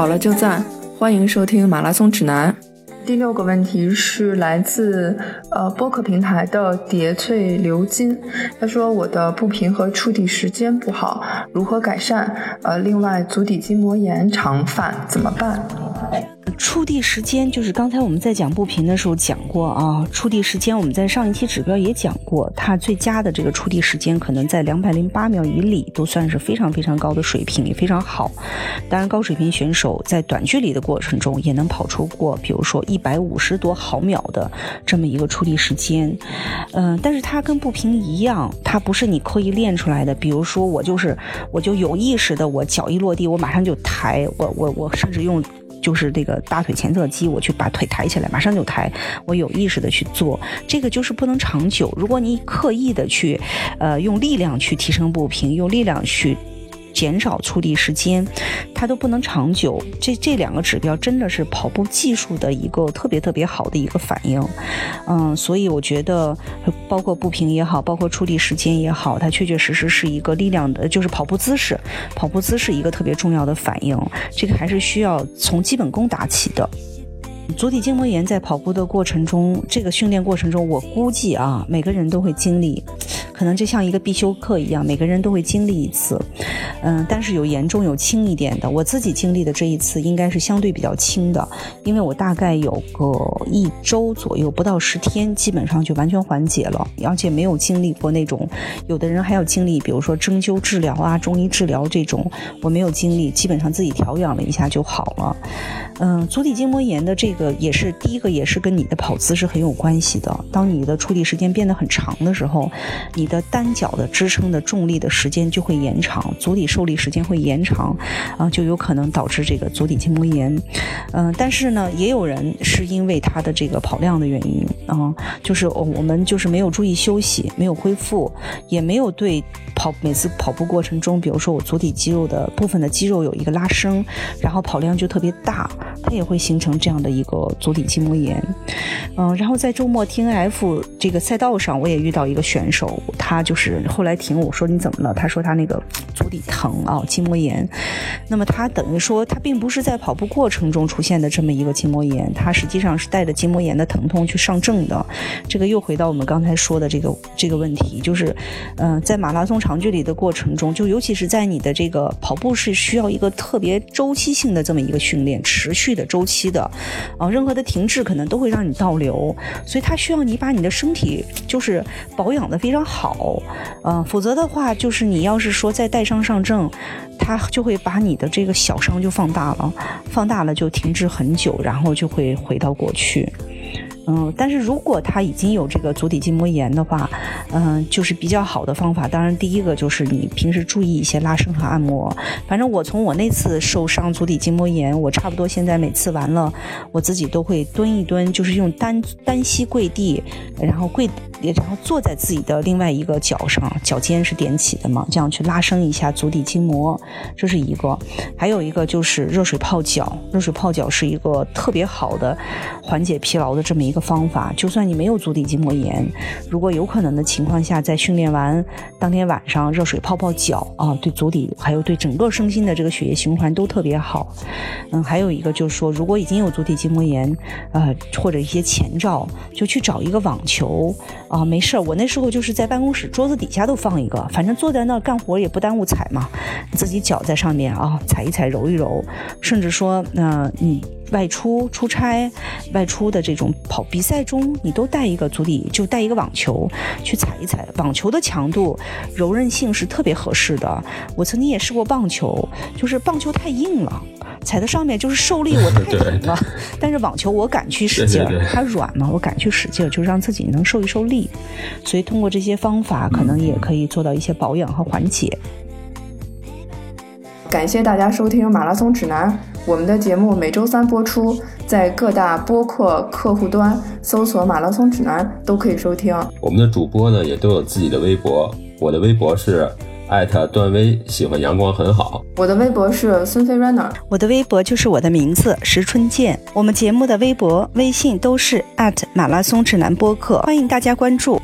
好了就赞，欢迎收听马拉松指南。第六个问题是来自呃播客平台的叠翠鎏金，他说我的步频和触地时间不好，如何改善？呃，另外足底筋膜炎常犯，怎么办？触地时间就是刚才我们在讲步频的时候讲过啊，触地时间我们在上一期指标也讲过，它最佳的这个触地时间可能在两百零八秒以里，都算是非常非常高的水平，也非常好。当然，高水平选手在短距离的过程中也能跑出过，比如说一百五十多毫秒的这么一个触地时间。嗯，但是它跟步频一样，它不是你刻意练出来的。比如说我就是我就有意识的，我脚一落地，我马上就抬，我我我甚至用。就是这个大腿前侧肌，我去把腿抬起来，马上就抬。我有意识的去做，这个就是不能长久。如果你刻意的去，呃，用力量去提升步频，用力量去。减少触地时间，它都不能长久。这这两个指标真的是跑步技术的一个特别特别好的一个反应，嗯，所以我觉得，包括步频也好，包括触地时间也好，它确确实实是一个力量的，就是跑步姿势，跑步姿势一个特别重要的反应。这个还是需要从基本功打起的。足底筋膜炎在跑步的过程中，这个训练过程中，我估计啊，每个人都会经历。可能就像一个必修课一样，每个人都会经历一次，嗯，但是有严重有轻一点的。我自己经历的这一次应该是相对比较轻的，因为我大概有个一周左右，不到十天，基本上就完全缓解了，而且没有经历过那种，有的人还要经历，比如说针灸治疗啊、中医治疗这种，我没有经历，基本上自己调养了一下就好了。嗯，足底筋膜炎的这个也是第一个，也是跟你的跑姿是很有关系的。当你的触地时间变得很长的时候，你的单脚的支撑的重力的时间就会延长，足底受力时间会延长，啊，就有可能导致这个足底筋膜炎。嗯，但是呢，也有人是因为他的这个跑量的原因，啊，就是我们就是没有注意休息，没有恢复，也没有对跑每次跑步过程中，比如说我足底肌肉的部分的肌肉有一个拉伸，然后跑量就特别大。它也会形成这样的一个足底筋膜炎，嗯，然后在周末 T N F 这个赛道上，我也遇到一个选手，他就是后来停，我说你怎么了？他说他那个足底疼啊，筋膜炎。那么他等于说他并不是在跑步过程中出现的这么一个筋膜炎，他实际上是带着筋膜炎的疼痛去上阵的。这个又回到我们刚才说的这个这个问题，就是，嗯，在马拉松长距离的过程中，就尤其是在你的这个跑步是需要一个特别周期性的这么一个训练，持续。的周期的，啊，任何的停滞可能都会让你倒流，所以它需要你把你的身体就是保养的非常好，嗯，否则的话，就是你要是说再带伤上阵，他就会把你的这个小伤就放大了，放大了就停滞很久，然后就会回到过去。嗯，但是如果他已经有这个足底筋膜炎的话，嗯，就是比较好的方法。当然，第一个就是你平时注意一些拉伸和按摩。反正我从我那次受伤足底筋膜炎，我差不多现在每次完了，我自己都会蹲一蹲，就是用单单膝跪地，然后跪，然后坐在自己的另外一个脚上，脚尖是踮起的嘛，这样去拉伸一下足底筋膜，这是一个。还有一个就是热水泡脚，热水泡脚是一个特别好的缓解疲劳的这么一个。方法，就算你没有足底筋膜炎，如果有可能的情况下，在训练完当天晚上热水泡泡脚啊，对足底还有对整个身心的这个血液循环都特别好。嗯，还有一个就是说，如果已经有足底筋膜炎，呃，或者一些前兆，就去找一个网球啊，没事儿。我那时候就是在办公室桌子底下都放一个，反正坐在那儿干活也不耽误踩嘛，自己脚在上面啊，踩一踩，揉一揉，甚至说，那你。外出出差、外出的这种跑比赛中，你都带一个足底，就带一个网球去踩一踩。网球的强度、柔韧性是特别合适的。我曾经也试过棒球，就是棒球太硬了，踩在上面就是受力我太疼了。但是网球我敢去使劲儿，它软嘛，我敢去使劲儿，就让自己能受一受力。所以通过这些方法，可能也可以做到一些保养和缓解。感谢大家收听《马拉松指南》。我们的节目每周三播出，在各大播客客户端搜索“马拉松指南”都可以收听。我们的主播呢也都有自己的微博，我的微博是艾特段威，喜欢阳光很好。我的微博是孙飞 runner，我的微博就是我的名字石春健。我们节目的微博、微信都是艾特马拉松指南播客，欢迎大家关注。